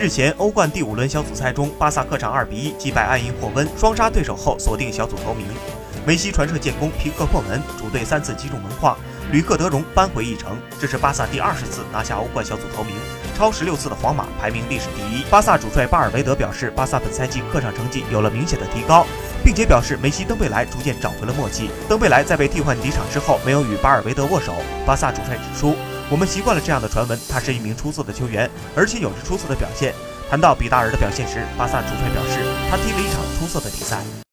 日前，欧冠第五轮小组赛中，巴萨客场二比一击败埃因霍温，双杀对手后锁定小组头名。梅西传射建功，皮克破门，主队三次击中门框，吕克德容扳回一城。这是巴萨第二十次拿下欧冠小组头名，超十六次的皇马排名历史第一。巴萨主帅巴尔韦德表示，巴萨本赛季客场成绩有了明显的提高，并且表示梅西、登贝莱逐渐找回了默契。登贝莱在被替换离场之后，没有与巴尔韦德握手。巴萨主帅指出。我们习惯了这样的传闻，他是一名出色的球员，而且有着出色的表现。谈到比达尔的表现时，巴萨主帅表示，他踢了一场出色的比赛。